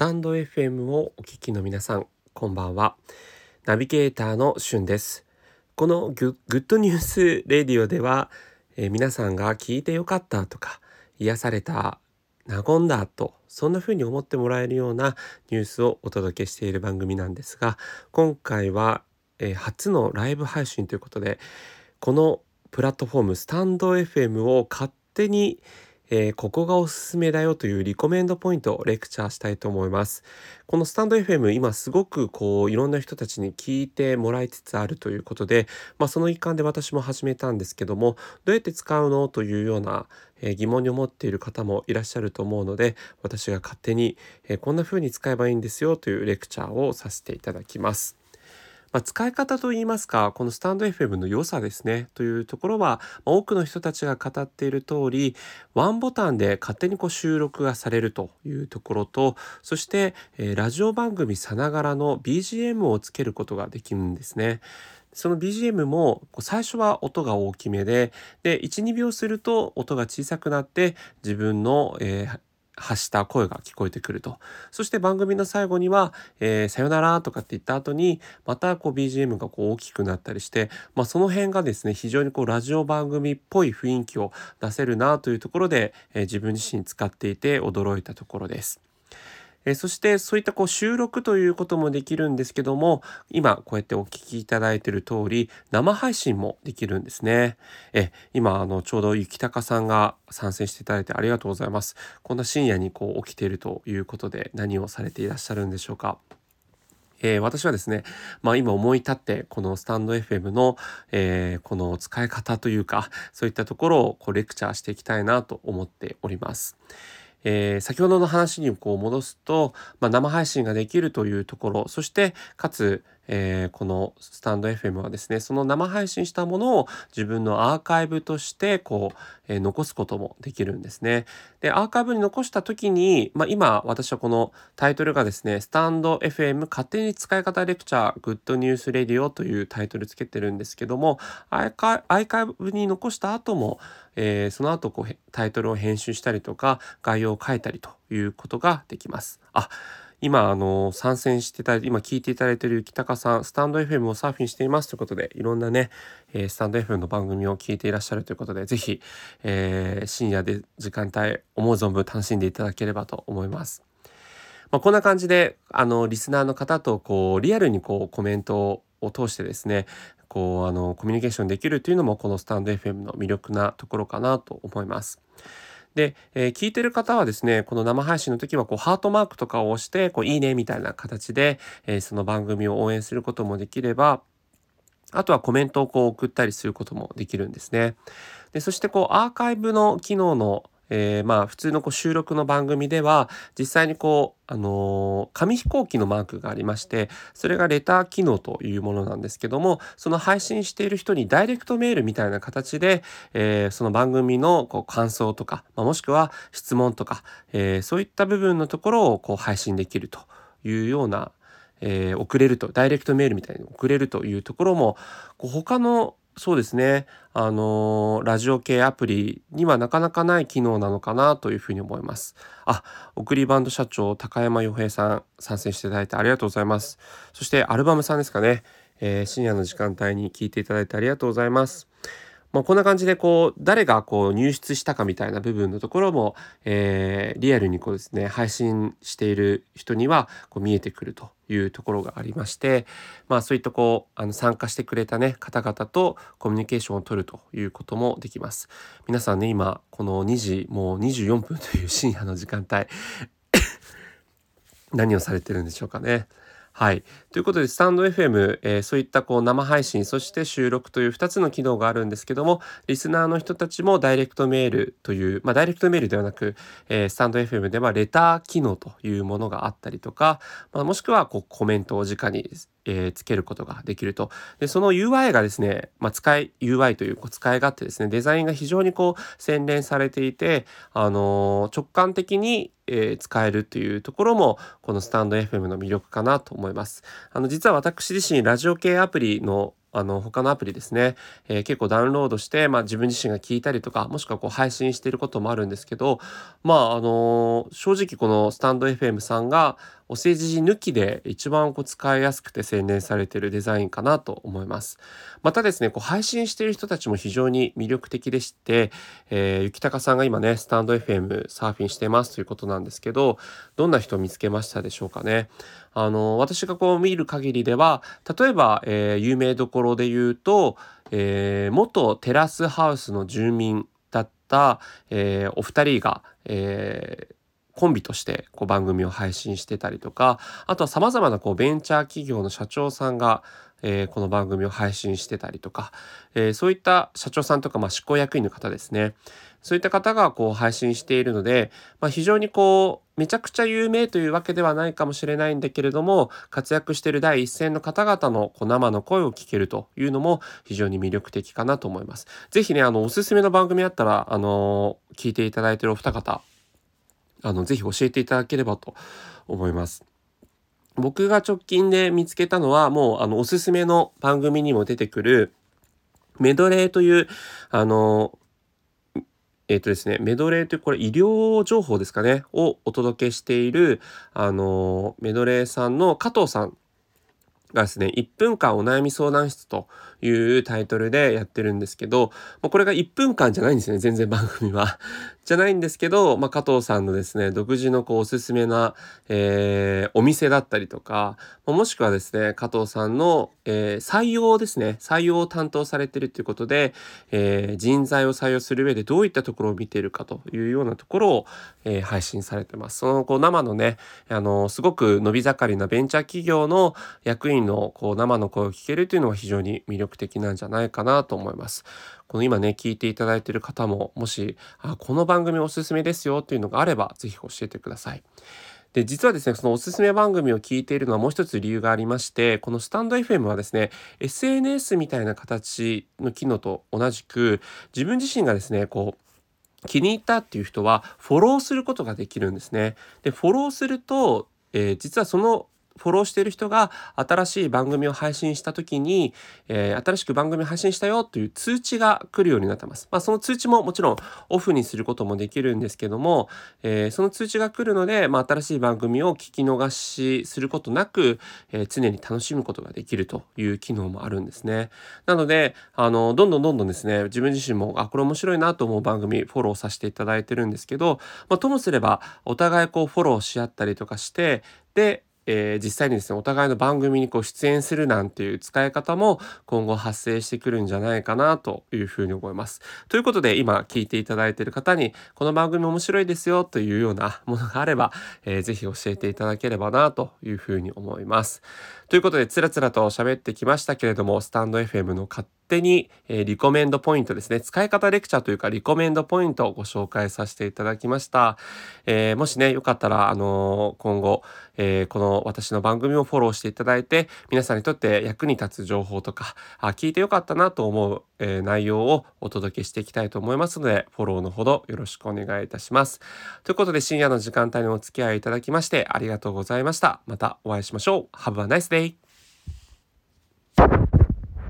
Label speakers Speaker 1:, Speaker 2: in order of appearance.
Speaker 1: タンド FM をお聞きの皆さんこんばんは。ナビゲーターのしゅんです。このグッドニュースレディオでは、えー、皆さんが聞いてよかったとか癒された和んだとそんな風に思ってもらえるようなニュースをお届けしている番組なんですが今回は、えー、初のライブ配信ということでこのプラットフォームスタンド FM を勝手にえー、ここがおすすめだよというリコメンドポイントをレクチャーしたいと思います。このスタンド FM 今すごくこういろんな人たちに聞いてもらいつつあるということで、まあ、その一環で私も始めたんですけどもどうやって使うのというような、え、疑問に思っている方もいらっしゃると思うので私が勝手に、え、こんな風に使えばいいんですよというレクチャーをさせていただきます。まあ、使い方といいますかこのスタンド FM の良さですねというところは、まあ、多くの人たちが語っている通りワンボタンで勝手にこう収録がされるというところとそして、えー、ラジオ番組さながらの BGM をつけることができるんですね。その BGM も最初は音が大きめでで12秒すると音が小さくなって自分の、えー、発した声が聞こえてくると。そして番組の最後には、えー、さよならとかって言った後に、またこう BGM がこう大きくなったりして、まあ、その辺がですね、非常にこうラジオ番組っぽい雰囲気を出せるなというところで、えー、自分自身使っていて驚いたところです。えそしてそういったこう収録ということもできるんですけども今こうやってお聞きいただいている通り生配信もできるんですね。え今あのちょうど雪高さんが参戦していただいてありがとうございます。こんな深夜にこう起きているということで何をされていらっしゃるんでしょうか。えー、私はですね、まあ今思い立ってこのスタンド FM の、えー、この使い方というかそういったところをこうレクチャーしていきたいなと思っております。えー、先ほどの話にこう戻すと、まあ、生配信ができるというところそしてかつ、えー、このスタンド FM はですねその生配信したものを自分のアーカイブとしてこう、えー、残すこともできるんですね。でアーカイブに残した時に、まあ、今私はこのタイトルがですねスタンド FM 勝手に使い方レクチャーグッドニュースレディオというタイトルつけてるんですけどもアーカイブに残した後も、えー、その後こうタイトルを編集したりとか概要を書いたりということができます。あ今、あの、参戦してた、今聞いていただいている北高さん、スタンド FM をサーフィンしていますということで、いろんなね、えー、スタンド FM の番組を聞いていらっしゃるということで、ぜひ、えー、深夜で時間帯、思う存分楽しんでいただければと思います。まあ、こんな感じで、あの、リスナーの方と、こう、リアルにこう、コメントを通してですね、こう、あの、コミュニケーションできるというのも、このスタンド FM の魅力なところかなと思います。で、えー、聞いてる方はですね、この生配信の時はこうハートマークとかを押して、こういいねみたいな形で、えー、その番組を応援することもできれば、あとはコメントをこう送ったりすることもできるんですね。でそしてこうアーカイブの機能のえー、まあ普通のこう収録の番組では実際にこう、あのー、紙飛行機のマークがありましてそれがレター機能というものなんですけどもその配信している人にダイレクトメールみたいな形で、えー、その番組のこう感想とか、まあ、もしくは質問とか、えー、そういった部分のところをこう配信できるというようなえー、送れるとダイレクトメールみたいに送れるというところもこう他のそうですね。あのー、ラジオ系アプリにはなかなかない機能なのかなというふうに思います。あ、送りバンド社長高山洋平さん参戦していただいてありがとうございます。そしてアルバムさんですかね。えー、深夜の時間帯に聞いていただいてありがとうございます。まあ、こんな感じでこう誰がこう入室したかみたいな部分のところも、えー、リアルにこうですね配信している人にはこう見えてくるというところがありまして、まあ、そういったこうあの参加してくれたね方々とコミュニケーションを取るということもできます。皆さんね今この2時もう24分という深夜の時間帯 何をされてるんでしょうかね。はい。ということで、スタンド FM、えー、そういったこう生配信、そして収録という2つの機能があるんですけども、リスナーの人たちもダイレクトメールという、まあ、ダイレクトメールではなく、えー、スタンド FM ではレター機能というものがあったりとか、まあ、もしくはこうコメントを直にえー、つけることができると。で、その UI がですね、まあ、使い、UI という使い勝手ですね、デザインが非常にこう洗練されていて、あのー、直感的に、えー、使えるというところも、このスタンド FM の魅力かなと思います。あの、実は私自身、ラジオ系アプリのあの他のアプリですね、えー、結構ダウンロードして、まあ、自分自身が聞いたりとかもしくはこう配信していることもあるんですけどまああのー、正直このスタンド FM さんがお世辞抜きで一番こう使いやすくて洗練されているデザインかなと思います。またですね、こう配信している人たちも非常に魅力的でして、えー、ゆきたかさんが今ね、スタンド FM サーフィンしてますということなんですけど、どんな人を見つけましたでしょうかね。あの、私がこう見る限りでは、例えば、えー、有名どころで言うと、えー、元テラスハウスの住民だった、えー、お二人が、えー、コンビとしてこう番組を配信してたりとかあとはさまざまなこうベンチャー企業の社長さんが、えー、この番組を配信してたりとか、えー、そういった社長さんとか、まあ、執行役員の方ですねそういった方がこう配信しているので、まあ、非常にこうめちゃくちゃ有名というわけではないかもしれないんだけれども活躍している第一線の方々のこう生の声を聞けるというのも非常に魅力的かなと思います。ぜひねあのおすすめの番組あったらあの聞いていただいているお二方あの、ぜひ教えていただければと思います。僕が直近で見つけたのは、もう、あの、おすすめの番組にも出てくる、メドレーという、あの、えっ、とですね、メドレーというこれ医療情報ですかね、をお届けしている、あの、メドレーさんの加藤さんがですね、1分間お悩み相談室というタイトルでやってるんですけど、これが1分間じゃないんですね、全然番組は。じゃないんですけど、まあ、加藤さんのですね、独自のこうおすすめな、えー、お店だったりとか、もしくはですね、加藤さんの、えー、採用ですね、採用を担当されてるということで、えー、人材を採用する上でどういったところを見ているかというようなところを、えー、配信されてます。そのこう生のね、あのすごく伸び盛りなベンチャー企業の役員のこう生の声を聞けるというのは非常に魅力的なんじゃないかなと思います。この今ね、聞いていただいている方も、もし、あ、この番組おすすめですよっていうのがあれば、是非教えてください。で、実はですね、そのおすすめ番組を聞いているのはもう一つ理由がありまして、このスタンド FM はですね、SNS みたいな形の機能と同じく、自分自身がですね、こう、気に入ったっていう人はフォローすることができるんですね。で、フォローすると、えー、実はそのフォローしている人が新しい番組を配信した時に、えー、新しく番組配信したよという通知が来るようになってます。まあ、その通知ももちろんオフにすることもできるんですけども、えー、その通知が来るので、まあ、新しい番組を聞き逃しすることなく、えー、常に楽しむことができるという機能もあるんですね。なので、あの、どんどんどんどんですね、自分自身も、あ、これ面白いなと思う番組フォローさせていただいてるんですけど、まあ、ともすればお互いこうフォローし合ったりとかして、で、えー、実際にですねお互いの番組にこう出演するなんていう使い方も今後発生してくるんじゃないかなというふうに思います。ということで今聞いていただいている方にこの番組面白いですよというようなものがあれば、えー、ぜひ教えていただければなというふうに思います。ということでつらつらと喋ってきましたけれどもスタンド FM の勝手に、えー、リコメンドポイントですね。使い方レクチャーというかリコメンドポイントをご紹介させていただきました。えー、もしね、よかったら、あのー、今後、えこの私の番組をフォローしていただいて、皆さんにとって役に立つ情報とか、あ聞いてよかったなと思う、え内容をお届けしていきたいと思いますので、フォローのほどよろしくお願いいたします。ということで、深夜の時間帯にお付き合いいただきましてありがとうございました。またお会いしましょう。Have a nice day!